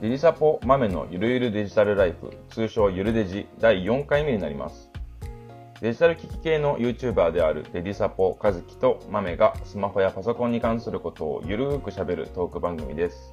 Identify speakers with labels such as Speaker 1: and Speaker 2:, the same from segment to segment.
Speaker 1: デジサポ豆のゆるゆるデジタルライフ、通称ゆるデジ第4回目になります。デジタル機器系の YouTuber であるデジサポカズキと豆がスマホやパソコンに関することをゆるーく喋るトーク番組です。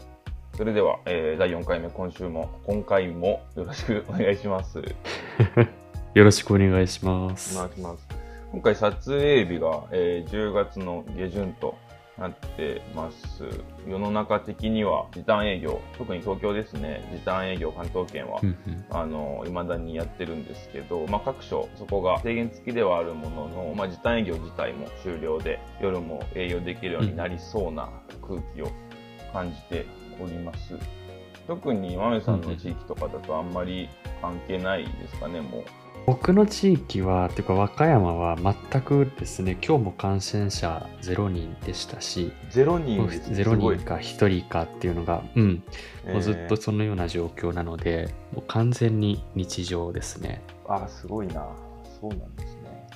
Speaker 1: それでは、えー第4回目、今週も、今回もよろしくお願いします。
Speaker 2: よろしくお願いします。
Speaker 1: お願いします。今回撮影日が、えー10月の下旬となってます。世の中的には時短営業、特に東京ですね、時短営業関東圏は
Speaker 2: うんうん
Speaker 1: あの、未だにやってるんですけど、まあ、各所、そこが制限付きではあるものの、まあ、時短営業自体も終了で、夜も営業できるようになりそうな空気を感じております。特に、まめさんの地域とかだとあんまり関係ないですかね、もう。
Speaker 2: 僕の地域は、てか和歌山は全くですね、今日も感染者0人でしたし、
Speaker 1: ゼロ人です
Speaker 2: 0
Speaker 1: すごい
Speaker 2: 人か1人かっていうのが、うん、もうずっと
Speaker 1: えー
Speaker 2: そのような状況なので、もう完全に日常ですね。
Speaker 1: あ、すごいな。そうなんですね。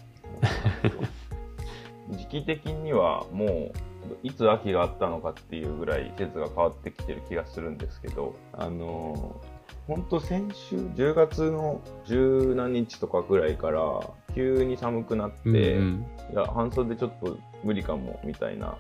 Speaker 1: 時期的にはもう、いつ秋があったのかっていうぐらい季節が変わってきてる気がするんですけど、あのー、ほんと先週、10月の十何日とかぐらいから、急に寒くなって、
Speaker 2: うんうん
Speaker 1: いや、半袖ちょっと無理かも、みたいな。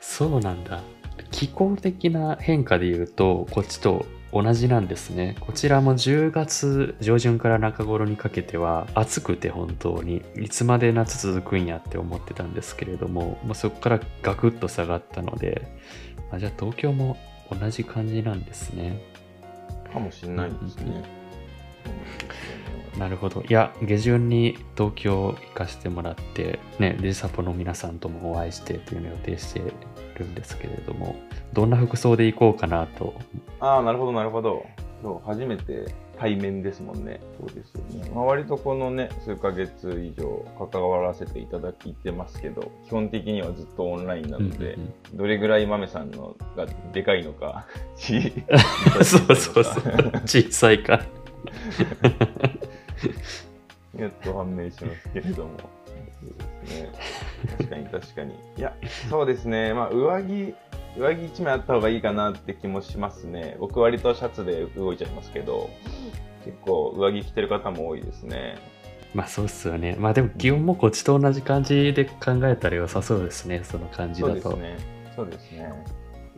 Speaker 2: そうなんだ。気候的な変化で言うと、こっちと同じなんですね。こちらも10月上旬から中頃にかけては暑くて本当にいつまで夏続くんやって思ってたんですけれども、まあ、そこからガクッと下がったので、あじゃあ東京も同じ感じなんですね。
Speaker 1: かもしれないですね。な
Speaker 2: るほど。いや、下旬に東京行かせてもらって、ね、デジサポの皆さんともお会いしてというのを予定してるんですけれども、どんな服装で行こうかなと。
Speaker 1: ああ、なるほど、なるほど。そう、初めて対面ですもんね。そうですよね。まあ、割とこのね、数ヶ月以上関わらせていただいてますけど、基本的にはずっとオンラインなので、
Speaker 2: うんうん
Speaker 1: どれぐらい豆さんのがでかいのか、
Speaker 2: そうそうそう。小さいか。
Speaker 1: やっと判明しますけれども。そうですね。確かに確かに。いや、そうですね。まあ、上着、上着一枚あった方がいいかなって気もしますね。僕割とシャツで動いちゃいますけど、結構上着着てる方も多いですね。
Speaker 2: まあそうっすよね。まあでも気温もこっちと同じ感じで考えたら良さそうですね。その感じ
Speaker 1: そう
Speaker 2: だと。
Speaker 1: ですね。そうですね。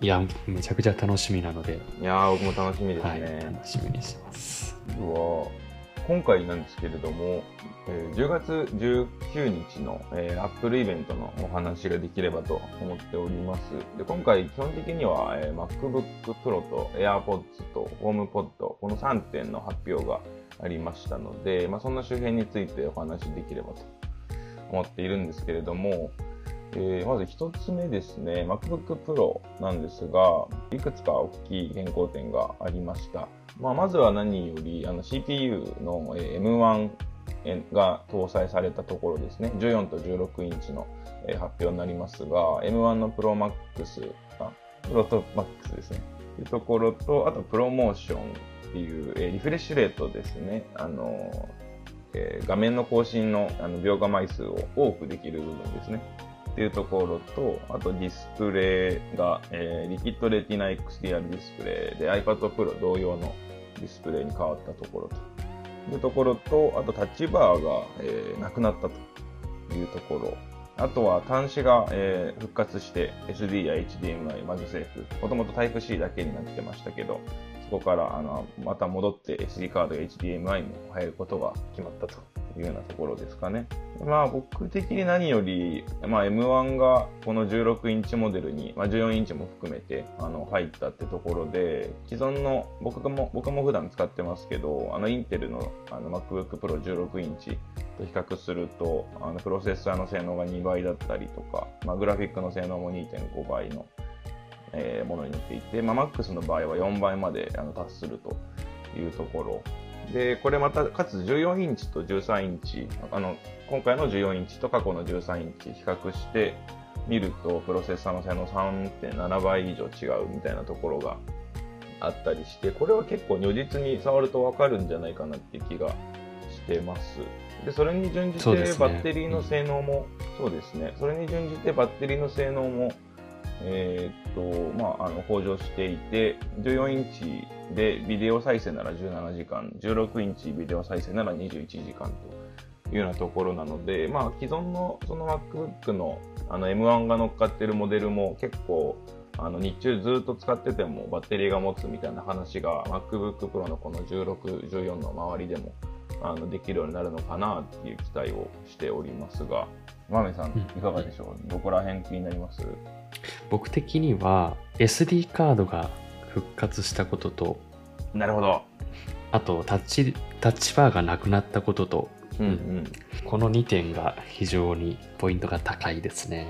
Speaker 2: いや、めちゃくちゃ楽しみなので、
Speaker 1: いやー、僕も楽しみです
Speaker 2: はい、
Speaker 1: ね。
Speaker 2: 楽しみにしてます。
Speaker 1: うわ今回なんですけれども、えー10月19日の、えー、Apple イベントのお話ができればと思っております。で今回、基本的には、えー MacBook Pro と AirPods と HomePod、この3点の発表がありましたので、まあ、そんな周辺についてお話できればと思っているんですけれども、えーまず一つ目ですね、MacBook Pro なんですが、いくつか大きい変更点がありました。まあ、まずは何より、あの CPU の M1 が搭載されたところですね、14と16インチの発表になりますが、M1 の Pro Max、あ、Pro と Max ですね、というところと、あとプロモーションっていう、リフレッシュレートですね、あのえ画面の更新のあの描画枚数を多くできる部分ですね。っていうところと、あとディスプレイが、えー、リキッドレティナ XDR ディスプレイで iPad Pro 同様のディスプレイに変わったところと。いうところと、あとタッチバーが、えーなくなったというところ。あとは端子が、えー復活して SD や HDMI、マグセーフ、もともと Type-C だけになってましたけど、ここからあのまた戻って SD カードや HDMI も入ることが決まったというようなところですかね。まあ僕的に何より、まあ、M1 がこの16インチモデルに、まあ、14インチも含めてあの入ったってところで、既存の僕も僕も普段使ってますけど、あのインテルのあの MacBook Pro 16インチと比較すると、あのプロセッサーの性能が2倍だったりとか、まあ、グラフィックの性能も2.5倍の、えーものになっていて、まあ、MAX の場合は4倍まであの達するというところ。で、これまた、かつ14インチと13インチ、あの、今回の14インチと過去の13インチ比較してみると、プロセッサーの性能3.7倍以上違うみたいなところがあったりして、これは結構如実に触るとわかるんじゃないかなっていう気がしてます。で、それに準じてバッテリーの性能も、そうですね、それに準じてバッテリーの性能も、えーっと、まあ、あの、向上していて、14インチでビデオ再生なら17時間、16インチビデオ再生なら21時間というようなところなので、まあ、既存のその MacBook のあの M1 が乗っかってるモデルも結構、あの日中ずっと使っててもバッテリーが持つみたいな話が MacBook Pro のこの16、14の周りでもあのできるようになるのかなっていう期待をしておりますが、マメさん、いかがでしょう、どこら辺気になります？
Speaker 2: 僕的には SD カードが復活したことと、
Speaker 1: なるほど。
Speaker 2: あとタッチ、タッチバーがなくなったことと、
Speaker 1: うんうん。
Speaker 2: この2点が非常にポイントが高いですね。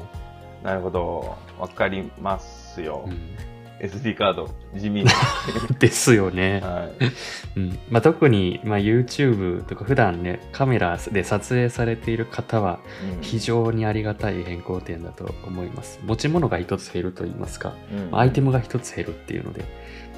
Speaker 1: なるほど。わかりますよ。
Speaker 2: うん
Speaker 1: SD カード、地味に。
Speaker 2: ですよね。
Speaker 1: はい。
Speaker 2: うんまあ、特に、まあ、YouTube とか普段ねカメラで撮影されている方は
Speaker 1: うん
Speaker 2: 非常にありがたい変更点だと思います。持ち物が一つ減ると言いますか、
Speaker 1: うん
Speaker 2: アイテムが一つ減るっていうので、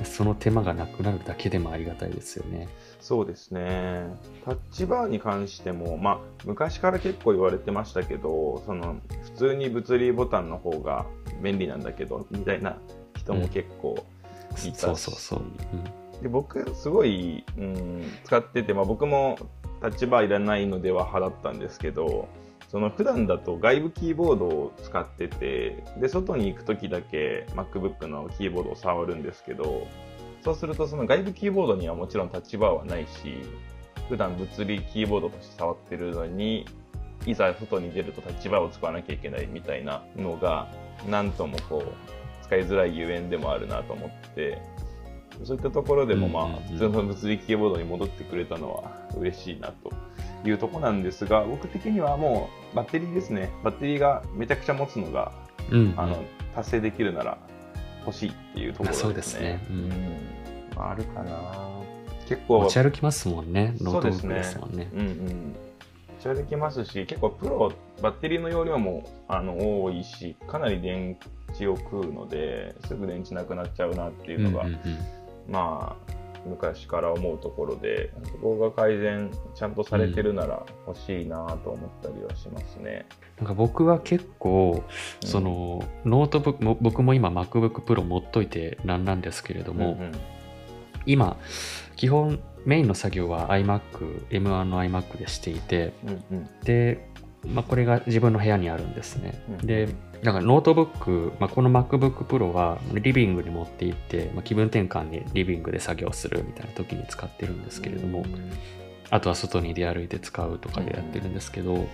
Speaker 2: その手間がなくなるだけでもありがたいですよね。
Speaker 1: そうですね。タッチバーに関しても、まあ、昔から結構言われてましたけど、その、普通に物理ボタンの方が便利なんだけど、みたいな人も結構いたし、
Speaker 2: そうそうそう。
Speaker 1: で僕、すごい、うん、使ってて、まあ、僕もタッチバーいらないのでは払ったんですけど、その普段だと外部キーボードを使ってて、で、外に行くときだけ MacBook のキーボードを触るんですけど、そうするとその外部キーボードにはもちろんタッチバーはないし、普段物理キーボードとして触ってるのに、いざ外に出るとタッチバーを使わなきゃいけないみたいなのが、なんともこいづらいゆえんでもあるなと思って、そういったところでもまあ、
Speaker 2: うんうんうん
Speaker 1: 普通の物理キーボードに戻ってくれたのは嬉しいなというところなんですが、僕的にはもうバッテリーですね。バッテリーがめちゃくちゃ持つのが、
Speaker 2: うん。うん
Speaker 1: あの、達成できるなら欲しいっていうところですね。
Speaker 2: まあねうん
Speaker 1: うんまああるかな結構、
Speaker 2: 持ち歩きますもんね。ノートブック
Speaker 1: で
Speaker 2: すもんね。
Speaker 1: うんうん。持ち歩きますし、結構プロ、バッテリーの容量もあの多いし、かなり電池を食うので、すぐ電池なくなっちゃうなっていうのが、
Speaker 2: うんうんうん。
Speaker 1: まあ、昔から思うところで、そこが改善ちゃんとされてるなら欲しいなと思ったりはしますね。
Speaker 2: なんか僕は結構、そのノートブックも僕も今 MacBook Pro 持っといてなんなんですけれど
Speaker 1: うん、
Speaker 2: も、
Speaker 1: うん。
Speaker 2: 今基本メインの作業は iMac、M1 の iMac でしていて、
Speaker 1: うんうん。
Speaker 2: で、まあ、これが自分の部屋にあるんですね。
Speaker 1: うん。
Speaker 2: で、だからノートブック、まあ、この MacBook Pro はリビングに持って行って、まあ、気分転換にリビングで作業するみたいな時に使ってるんですけれども、あとは外に出歩いて使うとかでやってるんですけど、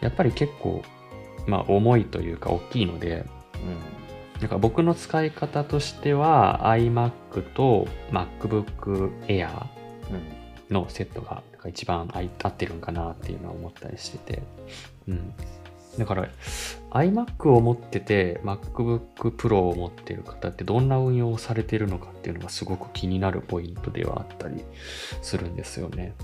Speaker 2: やっぱり結構、まあ、重いというか大きいので、なんか僕の使い方としては iMac と MacBook Air
Speaker 1: うん
Speaker 2: のセットがなんか一番合ってるんかなっていうのは思ったりしてて、うん、だから iMac を持ってて MacBook Pro を持ってる方ってどんな運用をされてるのかっていうのがすごく気になるポイントではあったりするんですよね。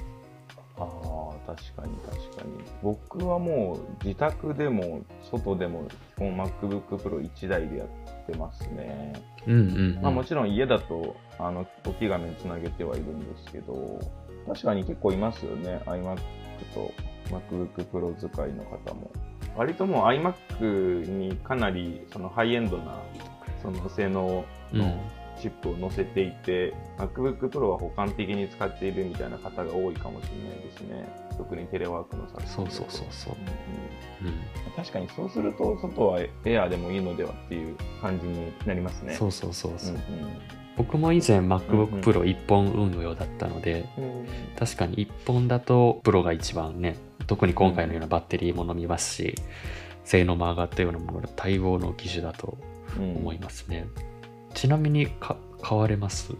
Speaker 1: ああ、確かに確かに。僕はもう自宅でも外でも基本 MacBook Pro 1台でやってますね。
Speaker 2: うんうん、うん。
Speaker 1: まあもちろん家だとあの大きい画面つなげてはいるんですけど、確かに結構いますよね。iMac と MacBook Pro 使いの方も。割ともう iMac にかなりそのハイエンドなその性能の
Speaker 2: うん
Speaker 1: チップを載せていて、MacBook Pro は補完的に使っているみたいな方が多いかもしれないですね。特にテレワークの作
Speaker 2: そうそうそうそう。
Speaker 1: うんうん
Speaker 2: うん
Speaker 1: 確かにそうすると、外はエアーでもいいのではっていう感じになりますね。
Speaker 2: そうそうそうそう。
Speaker 1: うん
Speaker 2: 僕も以前
Speaker 1: うんうん
Speaker 2: MacBook Pro 1本運用だったので、
Speaker 1: うん
Speaker 2: 確かに1本だとプロが一番ね、特に今回のようなバッテリーも飲みますし、性能も上がったようなものが対応の機種だと
Speaker 1: うん
Speaker 2: 思いますね。ちなみにか買われます？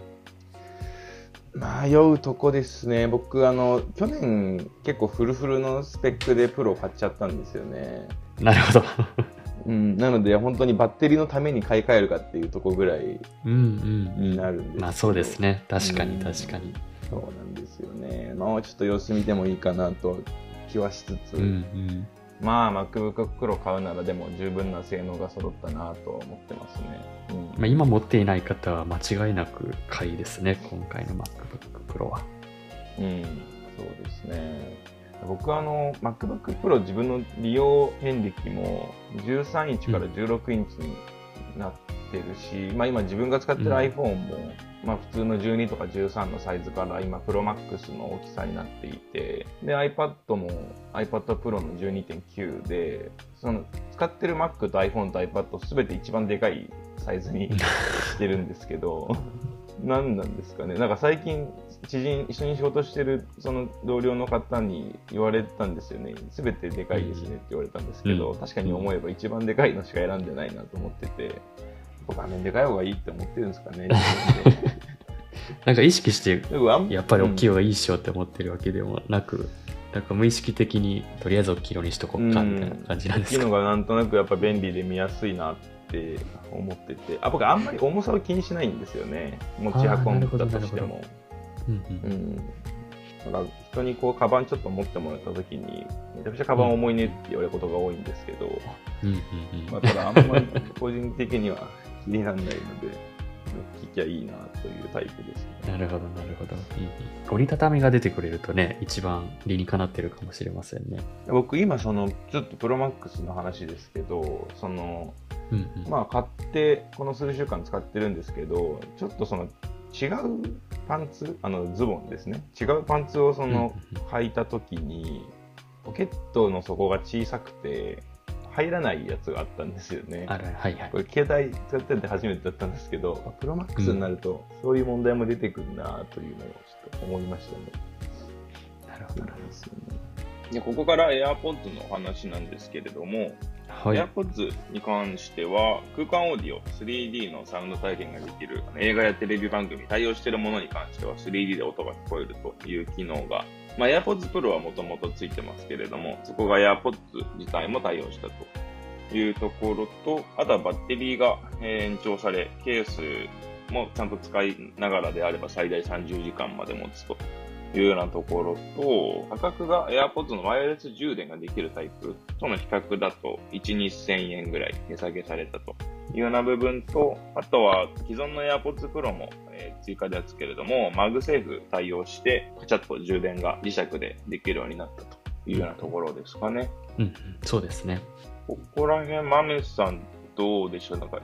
Speaker 1: 迷うとこですね。僕、あの、去年結構フルフルのスペックでプロ買っちゃったんですよね。
Speaker 2: なるほど。
Speaker 1: うん、なので、本当にバッテリーのために買い替えるかっていうとこぐらい
Speaker 2: うんうんうん。
Speaker 1: になるんですけど
Speaker 2: まあそうですね。確かに
Speaker 1: うん
Speaker 2: 確かに。
Speaker 1: そうなんですよね。まあ、ちょっと様子見てもいいかなと気はしつつ、
Speaker 2: うんうん。
Speaker 1: まあ、MacBook Pro 買うならでも十分な性能が揃ったなとは思ってますね。うん
Speaker 2: まあ、今持っていない方は間違いなく買いですね。今回の MacBook Pro は。
Speaker 1: うん、そうですね。僕はあの MacBook Pro 自分の利用遍歴も13インチから16インチになってるし、まあ、今自分が使ってる iPhone も、まあ、普通の12とか13のサイズから今 ProMax の大きさになっていてで iPad も iPad Pro の12.9でその使ってる Mac と iPhone と iPad すべて一番でかいサイズに してるんですけど何なんですかね。なんか最近知人一緒に仕事してるその同僚の方に言われたんですよね。すべてでかいですねって言われたんですけど、
Speaker 2: うん。
Speaker 1: 確かに思えば一番でかいのしか選んでないなと思ってて画面でかい方がいいって思ってるんですかね。
Speaker 2: なんか意識してやっぱり大きい
Speaker 1: うん
Speaker 2: 方がいいっしょって思ってるわけでもなく、なんか無意識的にとりあえず大きい色にしとこうかみたいな感じなんですか？
Speaker 1: 大きいのがなんとなくやっぱ便利で見やすいなって思ってて。あ僕あんまり重さを気にしないんですよね。持ち運んだとしても
Speaker 2: うん。
Speaker 1: う
Speaker 2: うん。
Speaker 1: んだから人にこうカバンちょっと持ってもらった時にめちゃくちゃカバン重いねって言われることが多いんですけど、
Speaker 2: うんうん
Speaker 1: まあ、ただあんまり個人的には気にならないので聞きゃいいなというタイプですね。
Speaker 2: なるほど、なるほど、うんうん折りたたみが出てくれるとね、一番理にかなってるかもしれませんね。
Speaker 1: 僕今そのちょっとプロマックスの話ですけどその
Speaker 2: うんうん。
Speaker 1: まあ買ってこの数週間使ってるんですけどちょっとその違うパンツ？あのズボンですね。違うパンツをその
Speaker 2: うん。うん
Speaker 1: 履いた時にポケットの底が小さくて入らないやつがあったんですよね。
Speaker 2: あら、はいはい。
Speaker 1: こ。れ携帯使ってて初めてだったんですけどプロマックスになるとそういう問題も出てくるなというのをちょっと思いましたね。
Speaker 2: なるほど。な。
Speaker 1: でここから AirPods のお話なんですけれども、
Speaker 2: はい。
Speaker 1: AirPods に関しては空間オーディオ 3D のサウンド体験ができる映画やテレビ番組対応しているものに関しては 3D で音が聞こえるという機能が、まあ、AirPods Pro はもともとついてますけれどもそこが AirPods 自体も対応したというところとあとはバッテリーが延長されケースもちゃんと使いながらであれば最大30時間まで持つというようなところと、価格が AirPods のワイヤレス充電ができるタイプとの比較だと1、2000円ぐらい値下げされたというような部分と、あとは既存の AirPods Pro も、えー追加ですけれども、マグセーフ対応して、カチャッと充電が磁石でできるようになったというようなところですかね。
Speaker 2: うんうん、そうですね。
Speaker 1: ここら辺、マメさんどうでしょう？なんか、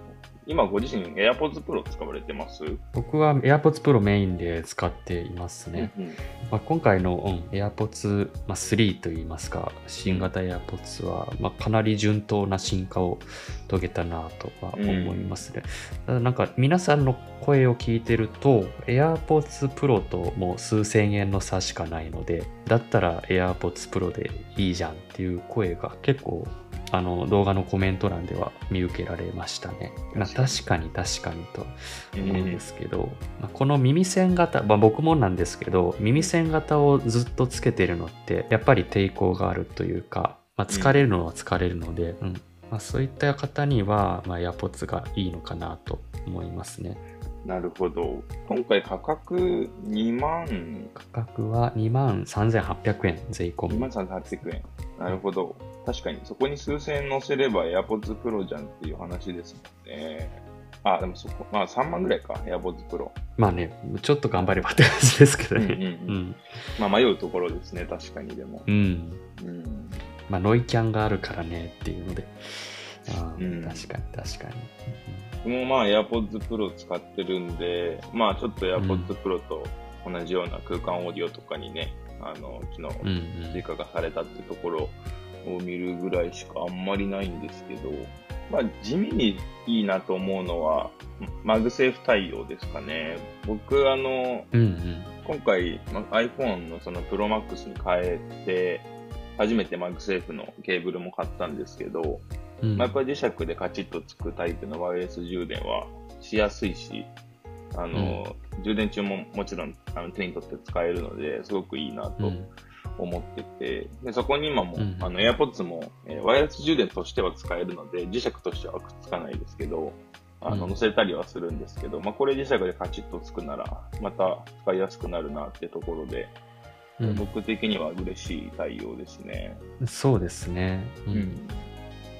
Speaker 1: 今ご自身 AirPods Pro 使われてます？
Speaker 2: 僕は AirPods Pro メインで使っていますね。
Speaker 1: うん
Speaker 2: まあ、今回の、うん、AirPods、まあ、3といいますか、新型 AirPods は、まあ、かなり順当な進化を遂げたなとは思いますね。ただなんか皆さんの声を聞いてると、AirPods Pro ともう数千円の差しかないので、だったら AirPods Pro でいいじゃんっていう声が結構あの動画のコメント欄では見受けられましたね。まあ、確かに。確かにと思うんですけど、まあこの耳栓型、まあ、僕もなんですけど耳栓型をずっとつけてるのってやっぱり抵抗があるというか、まあ、疲れるのは疲れるので、うん。まあ、そういった方には、まあ、AirPods がいいのかなと思いますね。
Speaker 1: なるほど。今回価格2万。
Speaker 2: 価格は2万3800円税込
Speaker 1: 2
Speaker 2: み
Speaker 1: 万3800円。なるほど。確かに、そこに数千円乗せれば AirPods Pro じゃんっていう話ですもんね。あ、でもそこ、まあ3万ぐらいか、AirPods Pro。
Speaker 2: まあねちょっと頑張ればって感じですけどね
Speaker 1: うんうん
Speaker 2: うん
Speaker 1: まあ迷うところですね、確かにでも。
Speaker 2: うん
Speaker 1: うん。
Speaker 2: まあノイキャンがあるからねっていうので
Speaker 1: うん
Speaker 2: 確かに確かに、
Speaker 1: 僕もまあ AirPods Pro 使ってるんで、まあちょっと AirPods Pro と同じような空間オーディオとかにね、あの、機能
Speaker 2: うんうん。
Speaker 1: 追加がされたってところを見るぐらいしかあんまりないんですけど、まあ地味にいいなと思うのは、 MagSafe 対応ですかね。僕、あの、
Speaker 2: うんうん。
Speaker 1: 今回、ま iPhone のその Pro Max に変えて、初めて MagSafe のケーブルも買ったんですけど、
Speaker 2: うん。
Speaker 1: まあ、やっぱり磁石でカチッとつくタイプのワイヤレス充電はしやすいし、あの、充電中ももちろんあの手に取って使えるので、すごくいいなと
Speaker 2: うん。
Speaker 1: 思ってて、でそこに今も、
Speaker 2: うん。
Speaker 1: あの、AirPods も、えーワイヤレス充電としては使えるので、磁石としてはくっつかないですけど、あの、
Speaker 2: うん。
Speaker 1: 乗せたりはするんですけど、まあ、これ磁石でカチッとつくなら、また使いやすくなるなってところで、
Speaker 2: うん。
Speaker 1: 僕的には嬉しい対応ですね。
Speaker 2: そうですね。うん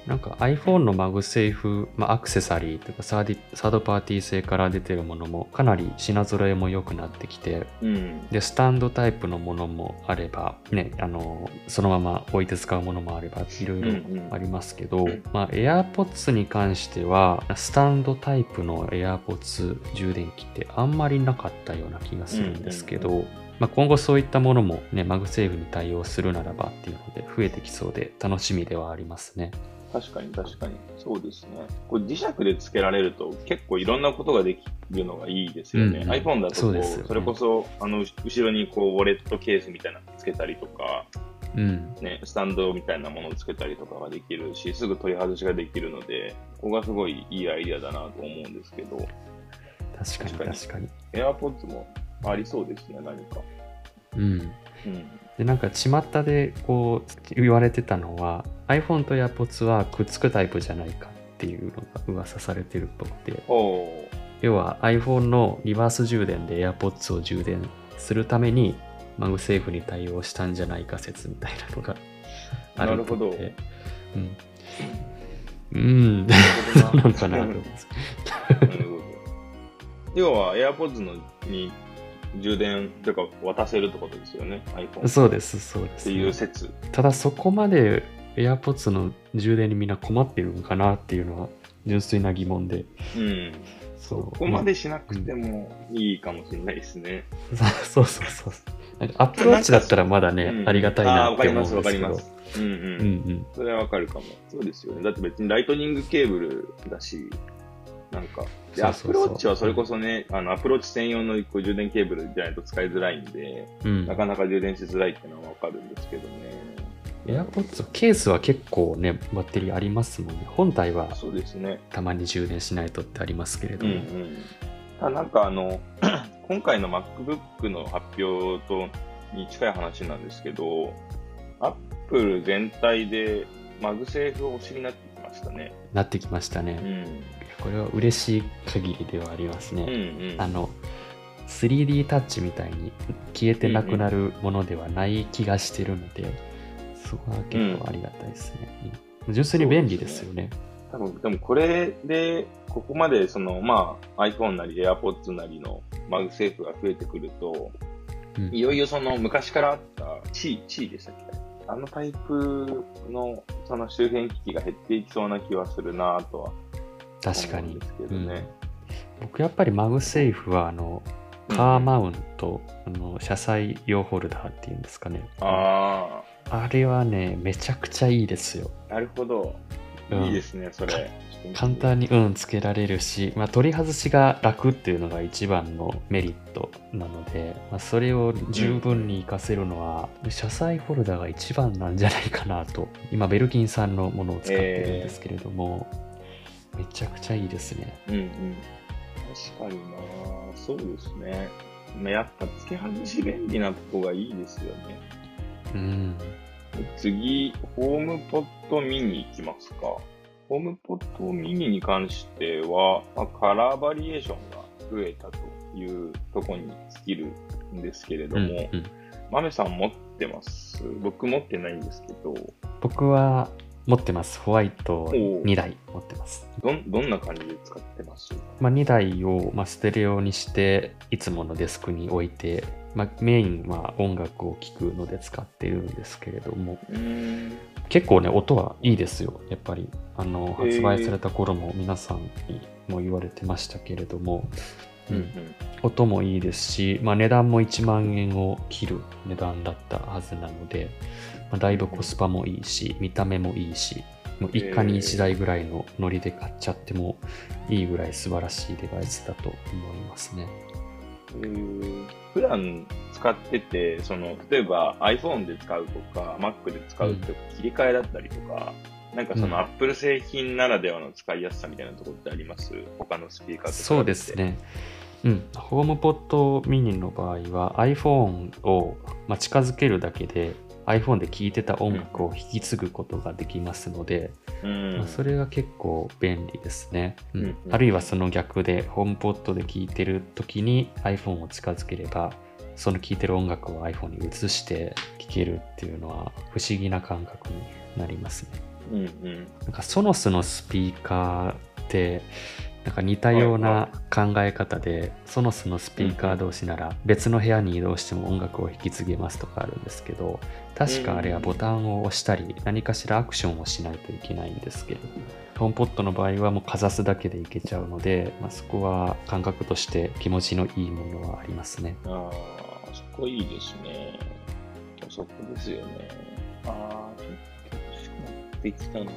Speaker 2: なんか iPhone の MagSafe、まあ、アクセサリーとかサーディサードパーティー製から出てるものもかなり品揃えも良くなってきて、
Speaker 1: うん。
Speaker 2: で、スタンドタイプのものもあれば、ね、あの、そのまま置いて使うものもあれば、いろいろ
Speaker 1: うんうん
Speaker 2: ありますけど、まあ、AirPods に関しては、スタンドタイプの AirPods 充電器ってあんまりなかったような気がするんですけど、
Speaker 1: うん
Speaker 2: まあ、今後そういったものもね、 MagSafe に対応するならばっていうので増えてきそうで楽しみではありますね。
Speaker 1: 確かに確かに。そうですね。これ磁石でつけられると結構いろんなことができるのがいいですよね。
Speaker 2: うんうん
Speaker 1: iPhone だとこう
Speaker 2: ね
Speaker 1: それこそ、あの、後ろにこう、ウォレットケースみたいなのつけたりとか、
Speaker 2: うん。
Speaker 1: ね、スタンドみたいなものをつけたりとかができるし、すぐ取り外しができるので、ここがすごいいいアイデアだなと思うんですけど、
Speaker 2: 確かに
Speaker 1: 確かに
Speaker 2: 確かに。
Speaker 1: AirPods もありそうですね、何か。
Speaker 2: うん。
Speaker 1: うん。
Speaker 2: で、なんか巷でこう言われてたのは iPhone と AirPods はくっつくタイプじゃないかっていうのが噂されてるっぽくて、
Speaker 1: おー
Speaker 2: 要は iPhone のリバース充電で AirPods を充電するために MagSafe に対応したんじゃないか説みたいなのがあるっぽく
Speaker 1: なる
Speaker 2: て。うん。うん。
Speaker 1: な
Speaker 2: そうな
Speaker 1: るほど
Speaker 2: のかな。
Speaker 1: 要は AirPods のに充電というか渡せるってことですよね、iPhone っ
Speaker 2: そうです、そうです、
Speaker 1: ていう説。
Speaker 2: ただそこまで AirPods の充電にみんな困ってるのかなっていうのは純粋な疑問で。
Speaker 1: うん。
Speaker 2: そ
Speaker 1: ここまでしなくてもいいかもしれないですね。
Speaker 2: まあそうそうそう。なんかアップローチだったらまだね、
Speaker 1: うん
Speaker 2: ありがたいなって
Speaker 1: わかります、
Speaker 2: 思うんですけど。
Speaker 1: わかります。うんうん。
Speaker 2: うんうん。
Speaker 1: それはわかるかも。そうですよね。だって別にライトニングケーブルだし、なんか、でアプローチはそれこそね、あの、アプローチ専用のこう充電ケーブルじゃないと使いづらいんで、
Speaker 2: うん
Speaker 1: なかなか充電しづらいっていうのはわかるんですけどね。
Speaker 2: AirPods ケースは結構ね、バッテリーありますもんね。本体は
Speaker 1: そうですね。
Speaker 2: たまに充電しないとってありますけれども。
Speaker 1: うんうん。なんかあの、今回の MacBook の発表とに近い話なんですけど、Apple 全体でMagSafe 推しになってきましたね。
Speaker 2: なってきました
Speaker 1: う
Speaker 2: ね。
Speaker 1: ん。
Speaker 2: これは嬉しい限りではあります
Speaker 1: うん
Speaker 2: ね。
Speaker 1: うん。
Speaker 2: あの、3D タッチみたいに消えてなくなるものではない気がしてるので、そこは結構ありがたいですね。うん純粋に便利ですよね。
Speaker 1: 多分、でもこれで、ここまでその、まあ、iPhone なり AirPods なりのマグセーフが増えてくると、
Speaker 2: うん
Speaker 1: いよいよその昔からあった地位、地位でしたっけ？あのタイプのその周辺機器が減っていきそうな気はするなとは
Speaker 2: 確かに。
Speaker 1: 思うん。
Speaker 2: 僕やっぱり MagSafe はあのカーマウント、あの車載用ホルダーっていうんですかね。
Speaker 1: あ
Speaker 2: あれはねめちゃくちゃいいですよ。
Speaker 1: あ、なるほど。
Speaker 2: うん。
Speaker 1: いいですね、それ。
Speaker 2: 簡単にうんつけられるし、まあ、取り外しが楽っていうのが一番のメリットなので、まあ、それを十分に活かせるのは、車載ホルダーが一番なんじゃないかなと今 Belkin さんのものを使ってるんですけれども、めちゃくちゃいいですね
Speaker 1: うんうん。確かになそうですね。まあやっぱ付け外し便利なとこがいいですよね。
Speaker 2: うん
Speaker 1: 次、ホームポットミニ行きますか。ホームポットミニに関しては、まあ、カラーバリエーションが増えたというところに尽きるんですけれども、
Speaker 2: うんうん
Speaker 1: マメさん持ってます？僕持ってないんですけど、
Speaker 2: 僕は持ってます。ホワイト
Speaker 1: おう
Speaker 2: 2台持ってます。
Speaker 1: どん、どんな感じで使ってます？
Speaker 2: まあ、2台を、まあ、ステレオにしていつものデスクに置いて、まあ、メインは音楽を聴くので使っているんですけれども。結構ね音はいいですよ。やっぱり。あの発売された頃も皆さんにも言われてましたけれども、
Speaker 1: うん。
Speaker 2: うん音もいいですし、まあ、値段も1万円を切る値段だったはずなので、まあ、だいぶコスパもいいし見た目もいいしもう一家に1台ぐらいのノリで買っちゃってもいいぐらい素晴らしいデバイスだと思いますね。
Speaker 1: えー普段使ってて、その、例えば iPhone で使うとか、Mac で使うって切り替えだったりとか、なんかそ
Speaker 2: うん
Speaker 1: の Apple 製品ならではの使いやすさみたいなところってあります？他のスピーカーと比べて
Speaker 2: そうです。ね。うん、ホームポットミニの場合は iPhone を、まあ、近づけるだけで iPhone で聴いてた音楽を引き継ぐことができますので、
Speaker 1: うん。
Speaker 2: まあ、それが結構便利ですね、うん
Speaker 1: うん
Speaker 2: あるいはその逆でホームポットで聴いてる時に iPhone を近づければその聴いてる音楽を iPhone に移して聴けるっていうのは不思議な感覚になりますね。
Speaker 1: うんうん。
Speaker 2: なんかソノスのスピーカーってなんか似たような考え方で、ソノスのスピーカー同士なら別の部屋に移動しても音楽を引き継げますとかあるんですけど確かあれはボタンを押したり何かしらアクションをしないといけないんですけどホームポットの場合はもうかざすだけでいけちゃうので、まあ、そこは感覚として気持ちのいいものはありますね。
Speaker 1: ああ、そこいいですね。そこですよね。ああ、ちょっと欲しくなってきたな。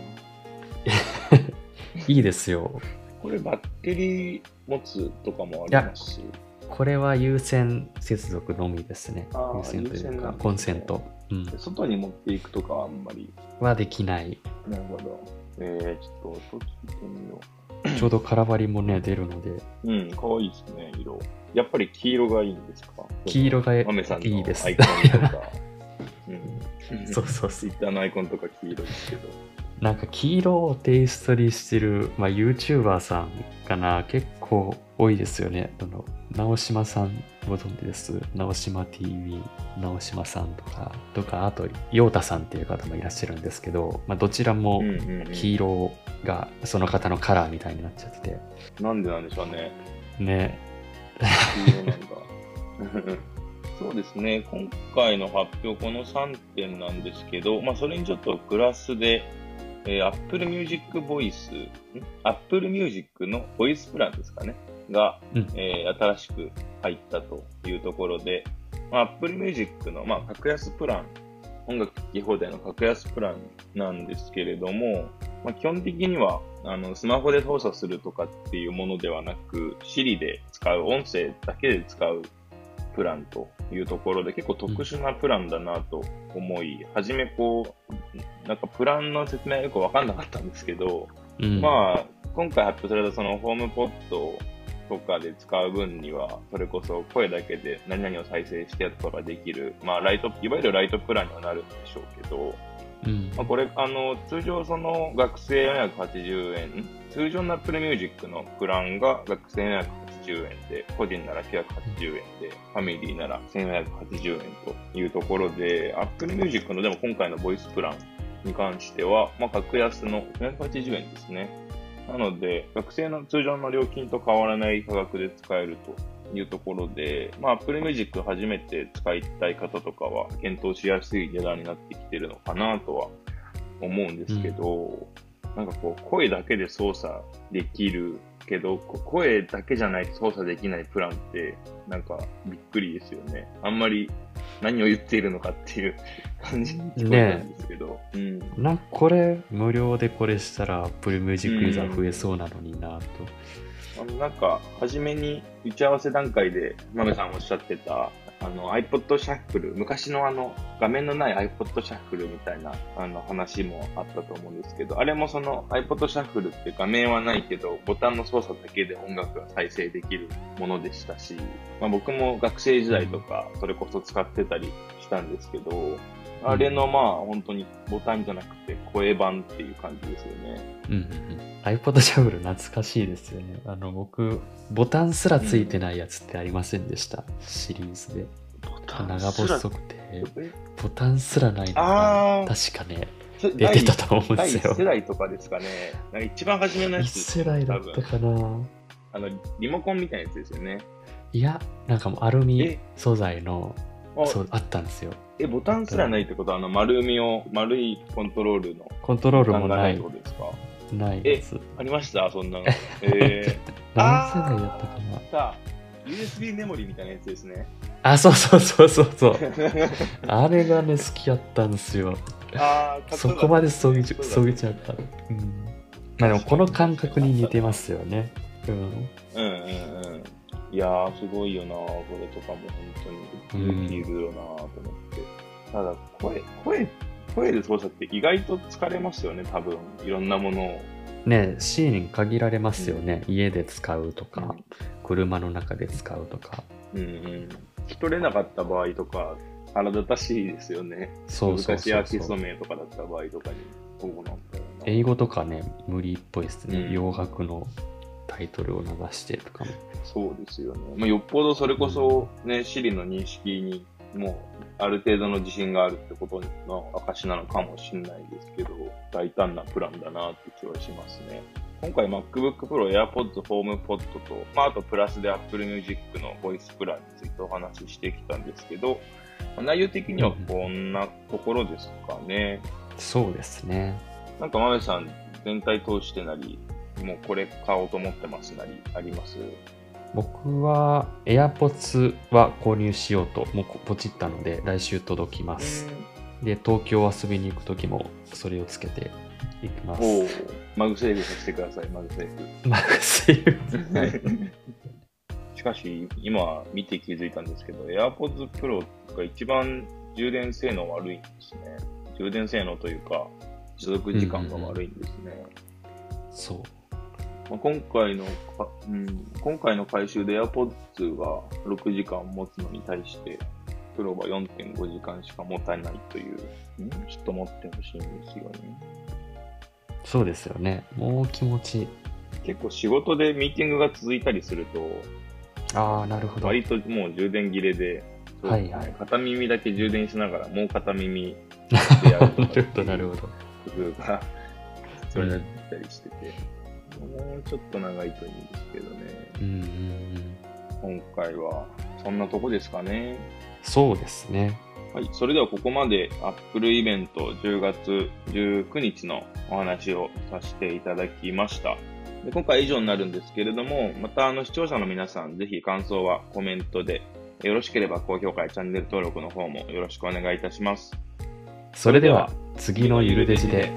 Speaker 2: いいですよ。
Speaker 1: これバッテリー持つとかもありますし。
Speaker 2: これは有線接続のみですね。
Speaker 1: あー
Speaker 2: 有線というか
Speaker 1: ね
Speaker 2: コンセント、うん、
Speaker 1: 外に持っていくとかはあんまり。
Speaker 2: はできない。
Speaker 1: なるほど。えー、ちょっと音聞いてみよ
Speaker 2: ちょうど空張りもね、出るので、
Speaker 1: う。うん、かわいいですね、色。やっぱり黄色がいいんですか？
Speaker 2: 黄色がい
Speaker 1: マメさんの
Speaker 2: いです
Speaker 1: アイコンとか。うん、
Speaker 2: そうそうそう。
Speaker 1: ツイッターのアイコンとか黄色ですけど。
Speaker 2: なんか黄色をテイストにしてる、まあ、YouTuber さんかな、結構多いですよね。あの直島さんご存知です？直島 TV、直島さんとか、とか、あと、陽太さんっていう方もいらっしゃるんですけど、まあ、どちらも黄色がその方のカラーみたいになっちゃってて、
Speaker 1: なんでなんでしょうね。
Speaker 2: ね、
Speaker 1: 黄色なんだ。そうですね、今回の発表、この3点なんですけど、まあ、それにちょっとプラスで、えー Apple Music Voice、ん？Apple Music のボイスプランですかね、が、
Speaker 2: うん。
Speaker 1: えー新しく入ったというところで、まあ、Apple Music の、まあ、格安プラン、音楽聴き放題の格安プランなんですけれども、まあ、基本的には、あの、スマホで操作するとかっていうものではなく、Siri で使う、音声だけで使うプランというところで、結構特殊なプランだなと思い、はじめこう、なんかプランの説明はよくわかんなかったんですけど、
Speaker 2: うん、
Speaker 1: まあ、今回発表されたそのホームポットとかで使う分には、それこそ声だけで何々を再生してとかができる、まあ、ライト、いわゆるライトプランにはなるんでしょうけど、
Speaker 2: うん。
Speaker 1: まあ、これ、あの、通常その学生480円、通常の Apple Music のプランが学生480円で、個人なら980円で、ファミリーなら1480円というところで、Apple Music のでも今回のボイスプランに関しては、まあ、格安の480円ですね。なので、学生の通常の料金と変わらない価格で使えるというところで、まあ、Apple Music 初めて使いたい方とかは検討しやすい値段になってきてるのかなとは思うんですけど、なんかこう、声だけで操作できるけど、声だけじゃないと操作できないプランって、なんかびっくりですよね。あんまり何を言っているのかっていう感じに聞こえたんですけど。うん。
Speaker 2: なんかこれ、無料でこれしたら Apple Music ユーザー増えそうなのになと。
Speaker 1: あの、なんか、初めに打ち合わせ段階で、マメさんおっしゃってた、あの、iPod シャッフル、昔のあの、画面のない iPod シャッフルみたいな、あの、話もあったと思うんですけど、あれもその iPod シャッフルって画面はないけど、ボタンの操作だけで音楽が再生できるものでしたし、まあ僕も学生時代とか、それこそ使ってたりしたんですけど、あれのまあ、本当にボタンじゃなくて声版っていう感じですよね。
Speaker 2: うんうんうん、iPod シャッフル懐かしいですよね。あの僕、ボタンすらついてないやつってありませんでした、シリーズで。
Speaker 1: ボタン
Speaker 2: 長細くて、
Speaker 1: え
Speaker 2: ボタンすらないの
Speaker 1: あ
Speaker 2: が
Speaker 1: ー
Speaker 2: 確かね、
Speaker 1: 出
Speaker 2: 出てたと思うんですよ
Speaker 1: 世。代とかですかね。なんか一番初めのや
Speaker 2: 一
Speaker 1: つ
Speaker 2: 世代だったかな。
Speaker 1: あの、リモコンみたいなやつですよね。
Speaker 2: いや、なんかもうアルミ
Speaker 1: え？
Speaker 2: 素材の、
Speaker 1: あ
Speaker 2: そう、あったんですよ。
Speaker 1: え、ボタンすらないってことは、あの、丸みを、丸いコントロールの
Speaker 2: コントロールもないい
Speaker 1: って、ことですか？
Speaker 2: ないやつ。
Speaker 1: ありました？そんなの。え
Speaker 2: 何世代だったかな？
Speaker 1: ー、。さあ、USB メモリーみたいなやつですね。
Speaker 2: あ、そうそうそうそうそう。あれがね、好きやったんですよ。
Speaker 1: あー
Speaker 2: そこまでそぎち
Speaker 1: そ
Speaker 2: ぎちゃうから。うん。まあでもこの感覚に似てますよね。うん。
Speaker 1: うんうんうん。いやー、すごいよなこれとかも本当にできるよなと思って。ただ、声、声、声で操作って意外と疲れますよね、多分。いろんなものを。
Speaker 2: ねシーンに限られますよね。家で使うとか、車の中で使うとか。
Speaker 1: うんうん。聞き取れなかった場合とか、腹立たしいですよね。
Speaker 2: そうそう
Speaker 1: 難しいア
Speaker 2: そう
Speaker 1: ーティスト
Speaker 2: そう。
Speaker 1: 名とかだった場合とかに。
Speaker 2: 英語とかね、無理っぽいですね。
Speaker 1: うん
Speaker 2: 洋楽のタイトルを流してとかも。
Speaker 1: そうですよね。まあ、よっぽどそれこそ、ね、シリの認識にもう、ある程度の自信があるってことの証なのかもしれないですけど、大胆なプランだなって気はしますね。今回 MacBook Pro、AirPods、HomePod と、まあ、あとプラスで Apple Music のボイスプランについてお話ししてきたんですけど、内容的にはこんなところですかね。
Speaker 2: そうですね。
Speaker 1: なんか、豆さん、全体通してなり、もうこれ買おうと思ってますなり、あります？
Speaker 2: 僕は AirPods は購入しようと、もうポチったので、来週届きます。で、東京遊びに行くときも、それをつけていきます。
Speaker 1: MagSafe させてください、
Speaker 2: MagSafe。MagSafe。
Speaker 1: はい。しかし、今見て気づいたんですけど、AirPods Pro が一番充電性能悪いんですね。充電性能というか、持続時間が悪いんですね。
Speaker 2: そう。
Speaker 1: まあ、今回のか、うん、今回の改修で AirPods が6時間持つのに対して、プロは4.5時間しか持たないという、うん、ちょっと持ってほしいんですよね。
Speaker 2: そうですよね。もう気持ち。
Speaker 1: 結構仕事でミーティングが続いたりすると、
Speaker 2: ああ、なるほど。
Speaker 1: 割ともう充電切れで、
Speaker 2: はいはい
Speaker 1: 片耳だけ充電しながら、もう片耳 でやるとか
Speaker 2: なるほど、なるほど。
Speaker 1: 工夫が それになったりしてて、もうちょっと長いといいんですけどね。
Speaker 2: うんうんうん。
Speaker 1: 今回はそんなとこですかね。
Speaker 2: そうですね。
Speaker 1: はい。それではここまで Apple イベント10月19日のお話をさせていただきました。で今回以上になるんですけれども、またあの視聴者の皆さん、ぜひ感想はコメントで、よろしければ高評価やチャンネル登録の方もよろしくお願いいたします。
Speaker 2: それでは、次のゆるデジで。